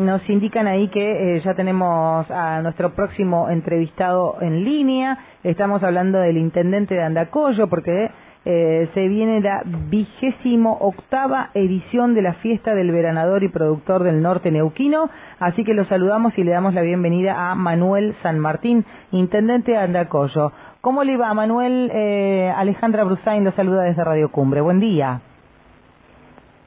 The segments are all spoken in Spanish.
nos indican ahí que eh, ya tenemos a nuestro próximo entrevistado en línea. Estamos hablando del intendente de Andacoyo porque eh, se viene la vigésimo octava edición de la fiesta del veranador y productor del norte neuquino. Así que lo saludamos y le damos la bienvenida a Manuel San Martín, intendente de Andacoyo. ¿Cómo le va, Manuel? Eh, Alejandra Brusain lo saluda desde Radio Cumbre. Buen día.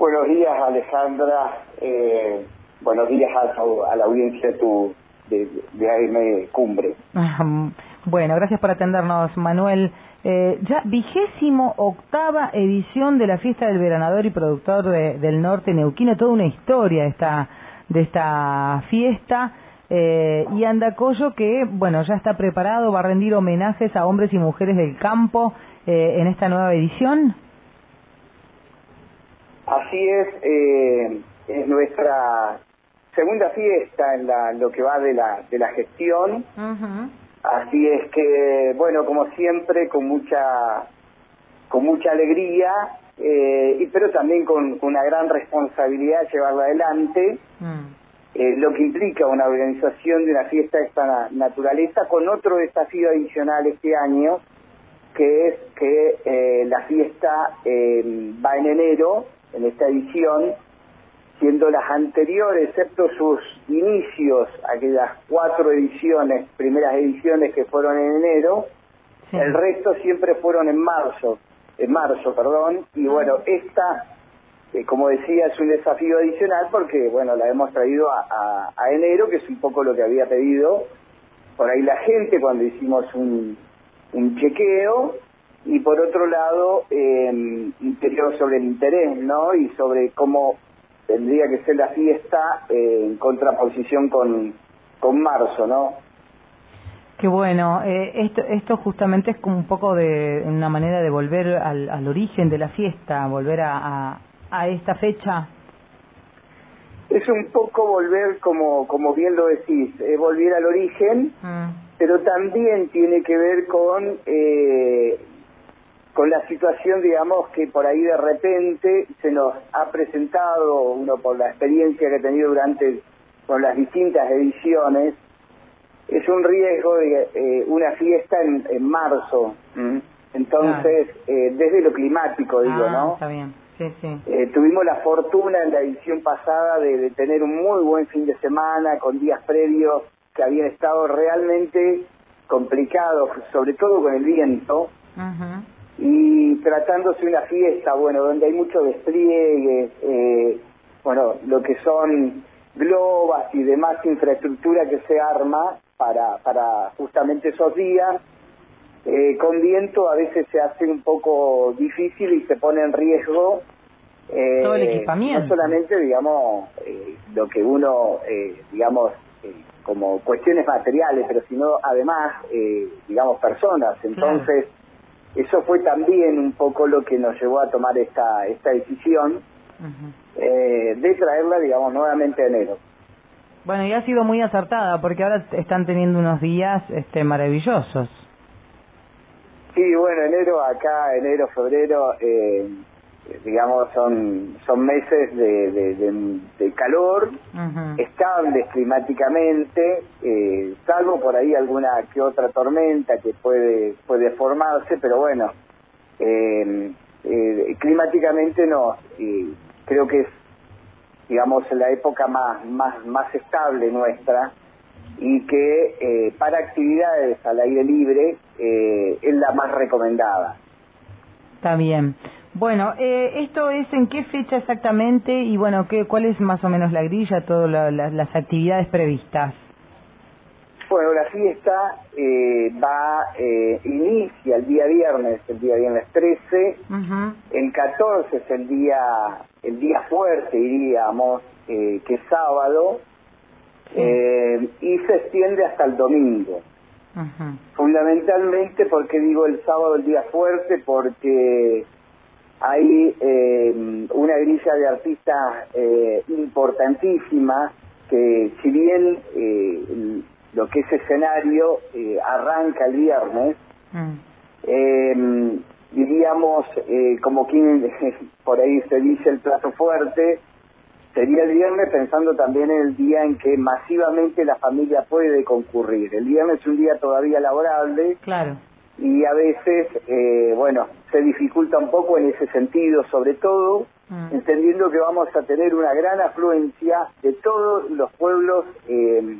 Buenos días, Alejandra. Eh, buenos días a, la audiencia tu, de, de AM Cumbre. bueno, gracias por atendernos, Manuel. Eh, ya vigésimo octava edición de la fiesta del veranador y productor del norte neuquino, toda una historia esta, de esta fiesta. Eh, y Andacoyo que, bueno, ya está preparado, va a rendir homenajes a hombres y mujeres del campo eh, en esta nueva edición. Así es, eh, es nuestra segunda fiesta en la, lo que va de la, de la gestión. Así es que, bueno, como siempre, con mucha, con mucha alegría, eh, y, pero también con, una gran responsabilidad llevarla adelante. Mm. Eh, lo que implica una organización de una fiesta de esta naturaleza con otro desafío adicional este año, que es que eh, la fiesta eh, va en enero, en esta edición, siendo las anteriores, excepto sus inicios, aquellas cuatro ediciones, primeras ediciones que fueron en enero, el resto siempre fueron en marzo, en marzo, perdón, y bueno, esta como decía, es un desafío adicional porque, bueno, la hemos traído a, enero, que es un poco lo que había pedido por ahí la gente cuando hicimos un, chequeo, y por otro lado, eh, interior sobre el interés, ¿no? Y sobre cómo tendría que ser la fiesta eh, en contraposición con, con marzo, ¿no? Qué bueno, eh, esto, esto justamente es como un poco de una manera de volver al, al origen de la fiesta, volver a, a esta fecha? Es un poco volver, como, como bien lo decís, es volver al origen, mm. pero también tiene que ver con, eh, con la situación, digamos, que por ahí de repente se nos ha presentado, uno por la experiencia que ha tenido durante con las distintas ediciones, es un riesgo de eh, una fiesta en, en marzo. Mm. Entonces, eh, desde lo climático, digo, ah, ¿no? Está bien. Eh, tuvimos la fortuna en la edición pasada de, tener un muy buen fin de semana con días previos que habían estado realmente complicados, sobre todo con el viento. Y tratándose de una fiesta, bueno, donde hay mucho despliegue, eh, bueno, lo que son globas y demás infraestructura que se arma para, para justamente esos días. Eh, con viento a veces se hace un poco difícil y se pone en riesgo eh, todo el equipamiento. No solamente, digamos, eh, lo que uno, eh, digamos, eh, como cuestiones materiales, pero sino además, digamos, personas. Entonces, eso fue también un poco lo que nos llevó a tomar esta, esta decisión de traerla, digamos, nuevamente a enero. Bueno, y ha sido muy acertada porque ahora están teniendo unos días este, maravillosos. Sí, bueno, enero acá, enero, febrero, eh, digamos, son, son meses de, de, calor, estables climáticamente, eh, salvo por ahí alguna que otra tormenta que puede, puede formarse, pero bueno, eh, eh, climáticamente no, y creo que es, digamos, la época más, más, más estable nuestra y que para actividades al aire libre es la más recomendada. Está bien. Bueno, eh, ¿esto es en qué fecha exactamente y bueno, qué, cuál es más o menos la grilla, todas las actividades previstas? Bueno, la fiesta eh, va, eh, inicia el día viernes, el día viernes 13, el 14 es el día, el día fuerte, diríamos, eh, que es sábado, eh, y se extiende hasta el domingo. Fundamentalmente, porque digo el sábado el día fuerte? Porque hay eh, una grilla de artistas eh, importantísima que si bien eh, lo que es escenario eh, arranca el viernes, mm. eh, diríamos como quien por ahí se dice el plato fuerte, sería el viernes pensando también en el día en que masivamente la familia puede concurrir. El viernes es un día todavía laborable. Claro. Y a veces, eh, bueno, se dificulta un poco en ese sentido, sobre todo mm. entendiendo que vamos a tener una gran afluencia de todos los pueblos eh,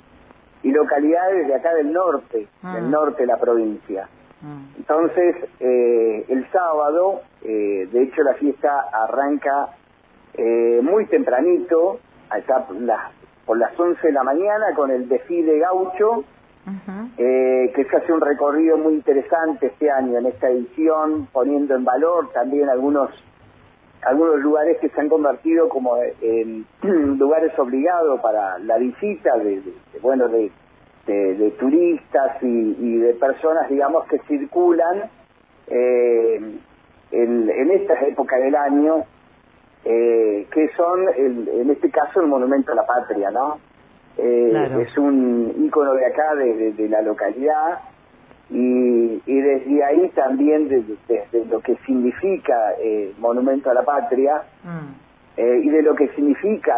y localidades de acá del norte, del mm. norte de la provincia. Mm. Entonces, eh, el sábado, de hecho la fiesta arranca eh, muy tempranito, allá por las, por las 11 de la mañana, con el desfile gaucho, eh, que se hace un recorrido muy interesante este año en esta edición, poniendo en valor también algunos algunos lugares que se han convertido como en lugares obligados para la visita de, bueno de, de, turistas y, de personas digamos que circulan eh, en, en estas épocas del año eh, que son, en este caso, el Monumento a la Patria, ¿no? Eh, es un ícono de acá, de, la localidad, y, y, desde ahí también, desde, lo que significa eh, Monumento a la Patria, mm. y de lo que significa,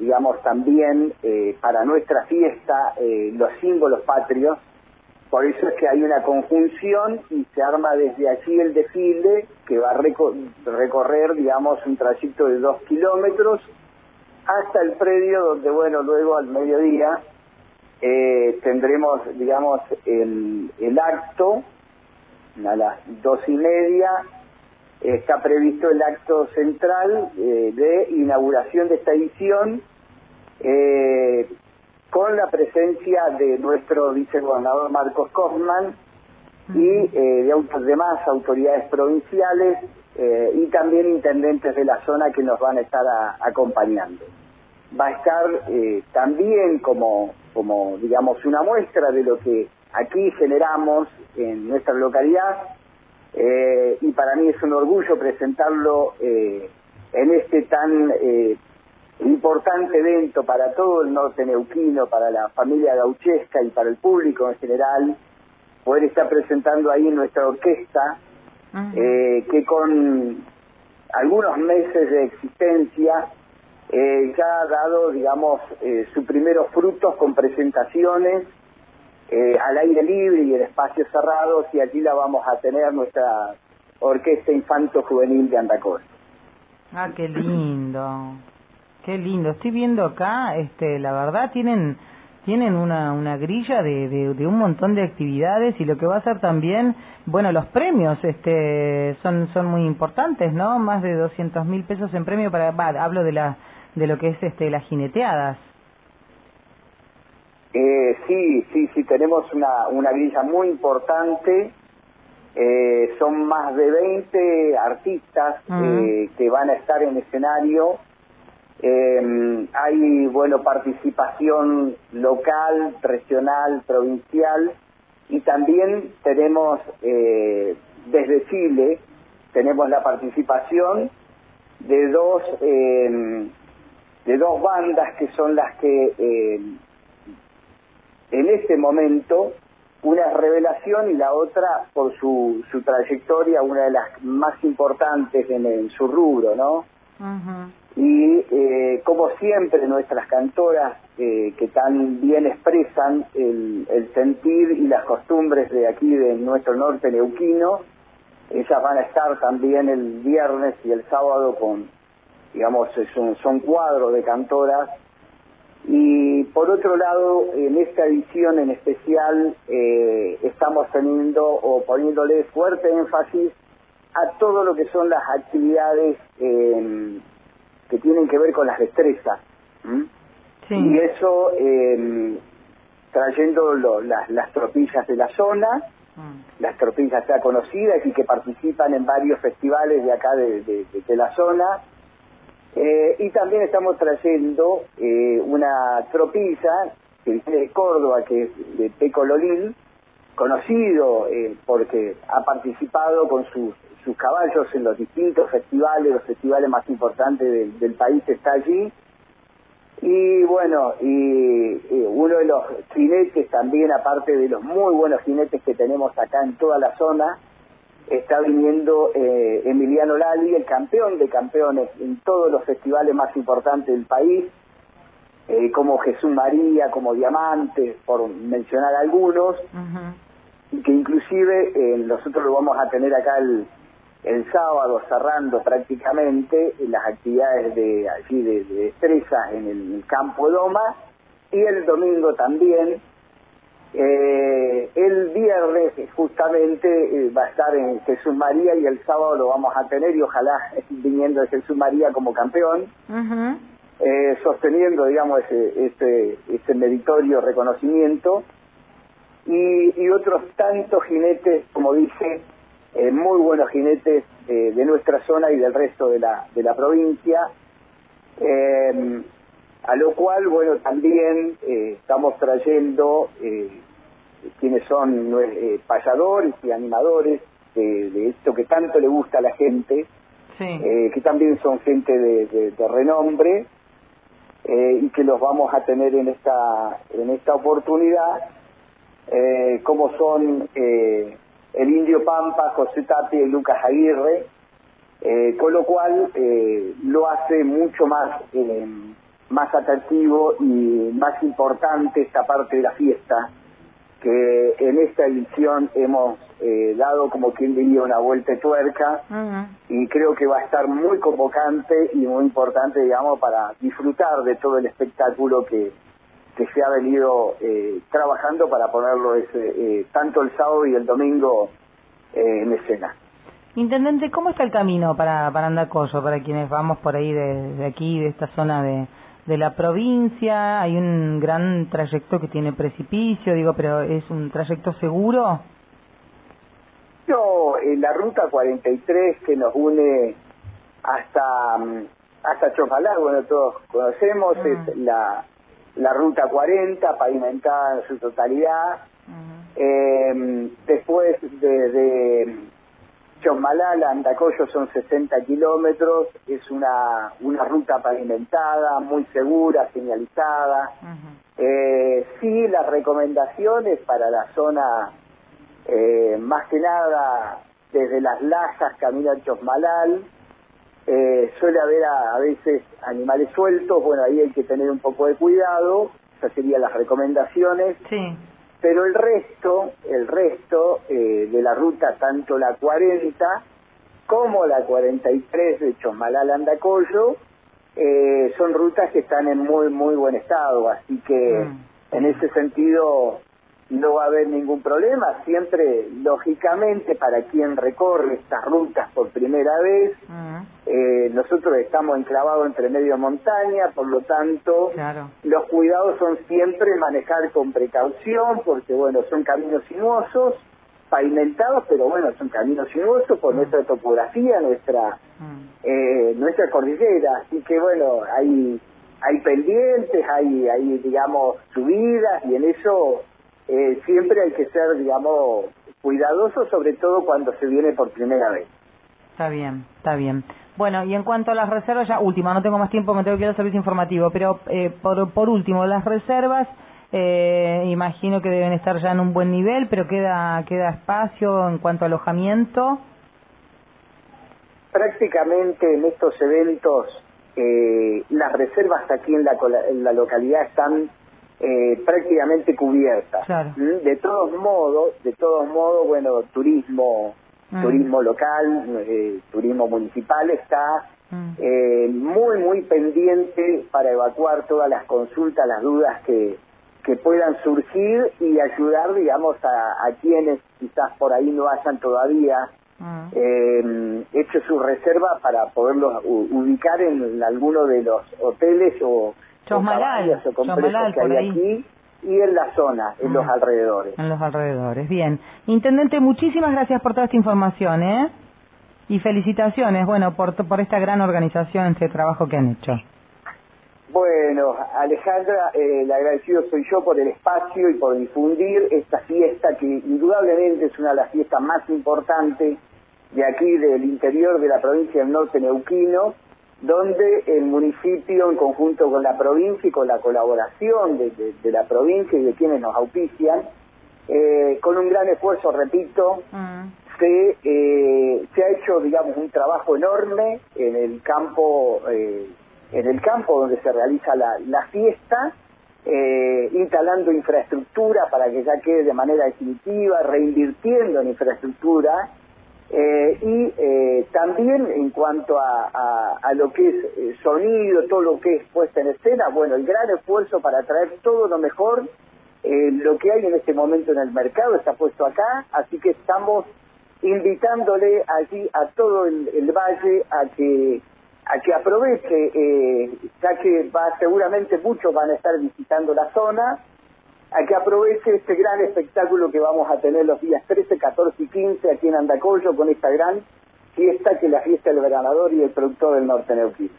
digamos, también para nuestra fiesta los símbolos patrios, por eso es que hay una conjunción y se arma desde allí el desfile que va a recorrer, digamos, un trayecto de dos kilómetros hasta el predio donde, bueno, luego al mediodía eh, tendremos, digamos, el, el acto a las dos y media. Está previsto el acto central eh, de inauguración de esta edición. Eh, con la presencia de nuestro vicegobernador Marcos Kosman y de demás autoridades provinciales eh, y también intendentes de la zona que nos van a estar acompañando. Va a estar eh, también como, como, digamos, una muestra de lo que aquí generamos en nuestra localidad y para mí es un orgullo presentarlo en este tan importante evento para todo el norte neuquino, para la familia gauchesca y para el público en general, poder estar presentando ahí nuestra orquesta, eh, que con algunos meses de existencia eh, ya ha dado, digamos, eh, sus primeros frutos con presentaciones al aire libre y en espacios cerrados, y allí la vamos a tener nuestra orquesta infanto juvenil de Andacor. Ah, qué lindo. Qué lindo. Estoy viendo acá, este, la verdad tienen tienen una, una grilla de, de, un montón de actividades y lo que va a ser también, bueno, los premios este, son, son muy importantes, ¿no? Más de 200 mil pesos en premio para, hablo de, la, de lo que es este, las jineteadas. Eh, sí, sí, sí, tenemos una, una grilla muy importante. Eh, son más de 20 artistas eh, que van a estar en escenario eh, hay, bueno, participación local, regional, provincial y también tenemos eh, desde Chile, tenemos la participación de dos, eh, de dos bandas que son las que eh, en este momento una es Revelación y la otra por su, su trayectoria, una de las más importantes en, su rubro, ¿no? Y eh, como siempre nuestras cantoras eh, que tan bien expresan el, sentir y las costumbres de aquí de nuestro norte neuquino, ellas van a estar también el viernes y el sábado con, digamos, son, son cuadros de cantoras. Y por otro lado, en esta edición en especial eh, estamos teniendo o poniéndole fuerte énfasis a todo lo que son las actividades que tienen que ver con las destrezas. Y eso eh, trayendo las, las tropillas de la zona, mm. las tropillas ya conocidas y que participan en varios festivales de acá de, de, la zona. Eh, y también estamos trayendo eh, una tropilla que viene de Córdoba, que es de Peco Lolín, conocido eh, porque ha participado con sus sus caballos en los distintos festivales, los festivales más importantes del, país está allí. Y bueno, y, uno de los jinetes también, aparte de los muy buenos jinetes que tenemos acá en toda la zona, está viniendo eh, Emiliano Lali, el campeón de campeones en todos los festivales más importantes del país, eh, como Jesús María, como Diamante, por mencionar algunos, y que inclusive eh, nosotros lo vamos a tener acá el, el sábado cerrando prácticamente las actividades de allí de, de destrezas en el campo Doma y el domingo también eh, el viernes justamente eh, va a estar en Jesús María y el sábado lo vamos a tener y ojalá viniendo de Jesús María como campeón, eh, sosteniendo, digamos, ese, ese, ese meritorio reconocimiento. Y, y, otros tantos jinetes, como dije, eh, muy buenos jinetes de nuestra zona y del resto de la, de la provincia. a lo cual, bueno, también estamos trayendo quienes son eh, payadores y animadores de, esto que tanto le gusta a la gente, eh, que también son gente de, renombre eh, y que los vamos a tener en esta en esta oportunidad, eh, como son el Indio Pampa, José Tapia y Lucas Aguirre, con lo cual lo hace mucho más más atractivo y más importante esta parte de la fiesta que en esta edición hemos eh, dado como quien diría una vuelta de tuerca y creo que va a estar muy convocante y muy importante, digamos, para disfrutar de todo el espectáculo que, ha venido eh, trabajando para ponerlo ese, eh, tanto el sábado y el domingo en escena. Intendente, ¿cómo está el camino para, para Andacollo, para quienes vamos por ahí de, de aquí, de esta zona de, de la provincia, hay un gran trayecto que tiene precipicio, digo, pero ¿es un trayecto seguro? No, en la ruta 43 que nos une hasta mm, hasta Chocalá, bueno, todos conocemos, es ah. la, la ruta 40, pavimentada en su totalidad. eh, después desde Chosmalala, Andacoyo son 60 kilómetros, es una, una ruta pavimentada, muy segura, señalizada. eh, sí, las recomendaciones para la zona, eh, más que nada desde las Lajas, camino a Chosmalal, eh, suele haber a, veces animales sueltos, bueno, ahí hay que tener un poco de cuidado, esas serían las recomendaciones. Sí pero el resto, el resto eh, de la ruta, tanto la 40 como la 43 de Chosmalal Andacollo, eh, son rutas que están en muy, muy buen estado, así que mm. en ese sentido no va a haber ningún problema. Siempre, lógicamente, para quien recorre estas rutas por primera vez, mm. eh, nosotros estamos enclavados entre medio montaña, por lo tanto, los cuidados son siempre manejar con precaución, porque, bueno, son caminos sinuosos, pavimentados, pero bueno, son caminos sinuosos por mm. nuestra topografía, nuestra mm. eh, nuestra cordillera, así que bueno, hay hay pendientes, hay hay digamos subidas y en eso eh, siempre hay que ser, digamos, cuidadoso, sobre todo cuando se viene por primera vez. Está bien, está bien. Bueno, y en cuanto a las reservas, ya última, no tengo más tiempo, me tengo que ir al servicio informativo, pero eh, por, por último, las reservas, eh, imagino que deben estar ya en un buen nivel, pero queda, queda espacio en cuanto a alojamiento. Prácticamente en estos eventos, eh, las reservas aquí en la, en la localidad están eh, prácticamente cubierta. ¿Mm? De todos modos, de todos modos, bueno, turismo, mm. turismo local, eh, turismo municipal está mm. eh, muy, muy pendiente para evacuar todas las consultas, las dudas que, que puedan surgir y ayudar, digamos, a, a quienes quizás por ahí no hayan todavía eh, hecho su reserva para poderlos ubicar en alguno de los hoteles o Chosmalal, Chosmalal por ahí. aquí y en la zona, en los alrededores. En los alrededores, bien. Intendente, muchísimas gracias por toda esta información, ¿eh? Y felicitaciones, bueno, por, por esta gran organización, este trabajo que han hecho. Bueno, Alejandra, eh, el agradecido soy yo por el espacio y por difundir esta fiesta que indudablemente es una de las fiestas más importantes de aquí, del interior de la provincia del norte neuquino, donde el municipio, en conjunto con la provincia y con la colaboración de, la provincia y de quienes nos auspician, eh, con un gran esfuerzo, repito, mm. se, eh, se ha hecho, digamos, un trabajo enorme en el campo, eh, en el campo donde se realiza la, la fiesta, eh, instalando infraestructura para que ya quede de manera definitiva, reinvirtiendo en infraestructura eh, y eh, también en cuanto a, a, lo que es eh, sonido, todo lo que es puesta en escena, bueno, el gran esfuerzo para traer todo lo mejor, eh, lo que hay en este momento en el mercado está puesto acá, así que estamos invitándole allí a todo el, el valle a que a que aproveche, eh, ya que va seguramente muchos van a estar visitando la zona, a que aproveche este gran espectáculo que vamos a tener los días 13, 14 y 15 aquí en Andacollo con esta gran fiesta que es la fiesta del veranador y el productor del norte neuquino.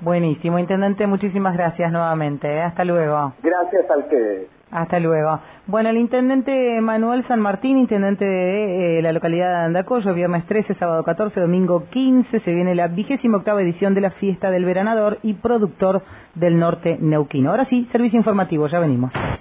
Buenísimo, intendente, muchísimas gracias nuevamente. ¿eh? Hasta luego. Gracias a ustedes. Hasta luego. Bueno, el intendente Manuel San Martín, intendente de eh, la localidad de Andacollo, viernes 13, sábado 14, domingo 15, se viene la vigésima octava edición de la fiesta del veranador y productor del norte neuquino. Ahora sí, servicio informativo, ya venimos.